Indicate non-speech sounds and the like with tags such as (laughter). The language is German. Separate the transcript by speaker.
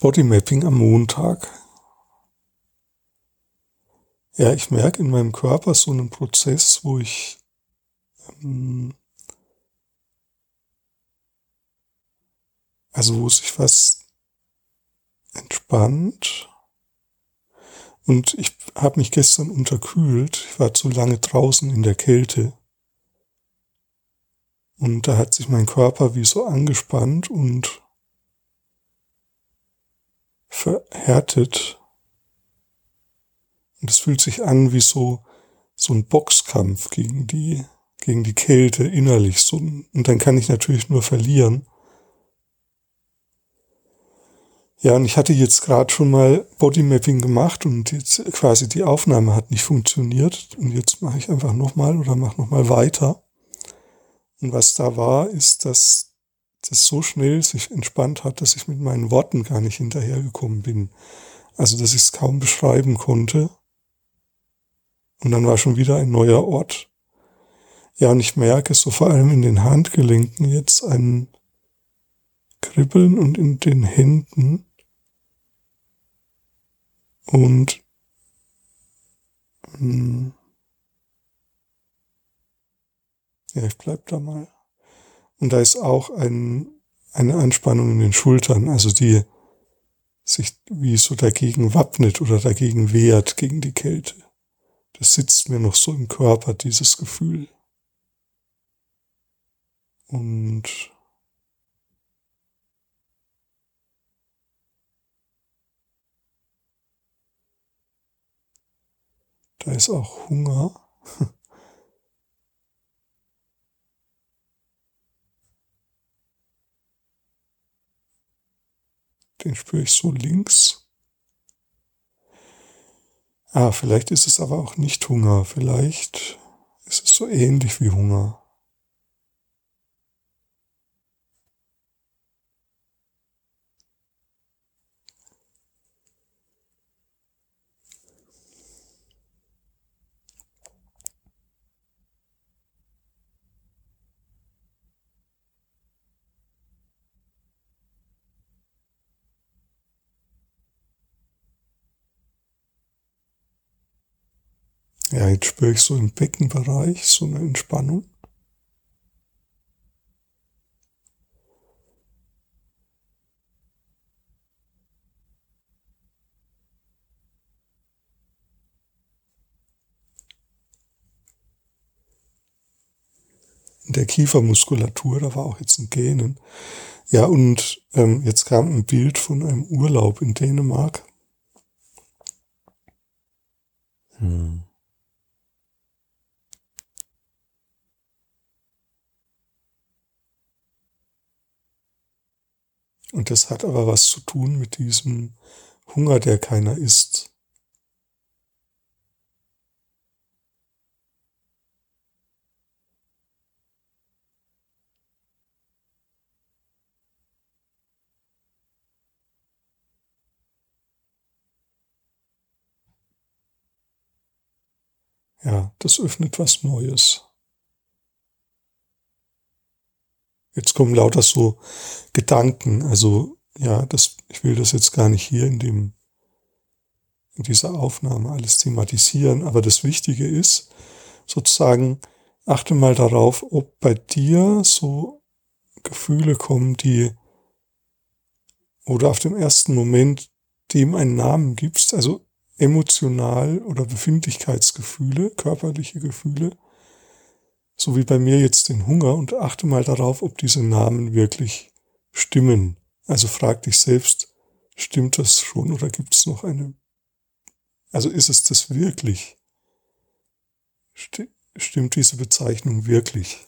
Speaker 1: Bodymapping am Montag. Ja, ich merke in meinem Körper so einen Prozess, wo ich ähm, also wo sich was entspannt. Und ich habe mich gestern unterkühlt. Ich war zu lange draußen in der Kälte. Und da hat sich mein Körper wie so angespannt und verhärtet. Und es fühlt sich an wie so, so ein Boxkampf gegen die, gegen die Kälte innerlich. So, und dann kann ich natürlich nur verlieren. Ja, und ich hatte jetzt gerade schon mal Bodymapping gemacht und jetzt quasi die Aufnahme hat nicht funktioniert. Und jetzt mache ich einfach nochmal oder mache nochmal weiter. Und was da war, ist, dass das so schnell sich entspannt hat, dass ich mit meinen Worten gar nicht hinterhergekommen bin. Also, dass ich es kaum beschreiben konnte. Und dann war schon wieder ein neuer Ort. Ja, und ich merke so vor allem in den Handgelenken jetzt ein Kribbeln und in den Händen. Und hm, ja, ich bleib da mal. Und da ist auch ein, eine Anspannung in den Schultern, also die sich wie so dagegen wappnet oder dagegen wehrt gegen die Kälte. Das sitzt mir noch so im Körper, dieses Gefühl. Und da ist auch Hunger. (laughs) Den spüre ich so links. Ah, vielleicht ist es aber auch nicht Hunger. Vielleicht ist es so ähnlich wie Hunger. Ja, jetzt spüre ich so im Beckenbereich so eine Entspannung. In der Kiefermuskulatur, da war auch jetzt ein Gähnen. Ja, und ähm, jetzt kam ein Bild von einem Urlaub in Dänemark. Hm. Und das hat aber was zu tun mit diesem Hunger, der keiner isst. Ja, das öffnet was Neues. Jetzt kommen lauter so Gedanken. Also ja, das, ich will das jetzt gar nicht hier in dem, in dieser Aufnahme alles thematisieren. Aber das Wichtige ist, sozusagen, achte mal darauf, ob bei dir so Gefühle kommen, die, oder auf dem ersten Moment dem einen Namen gibst, also emotional oder Befindlichkeitsgefühle, körperliche Gefühle, so wie bei mir jetzt den Hunger und achte mal darauf, ob diese Namen wirklich stimmen. Also frag dich selbst, stimmt das schon oder gibt es noch eine, also ist es das wirklich? Stimmt diese Bezeichnung wirklich?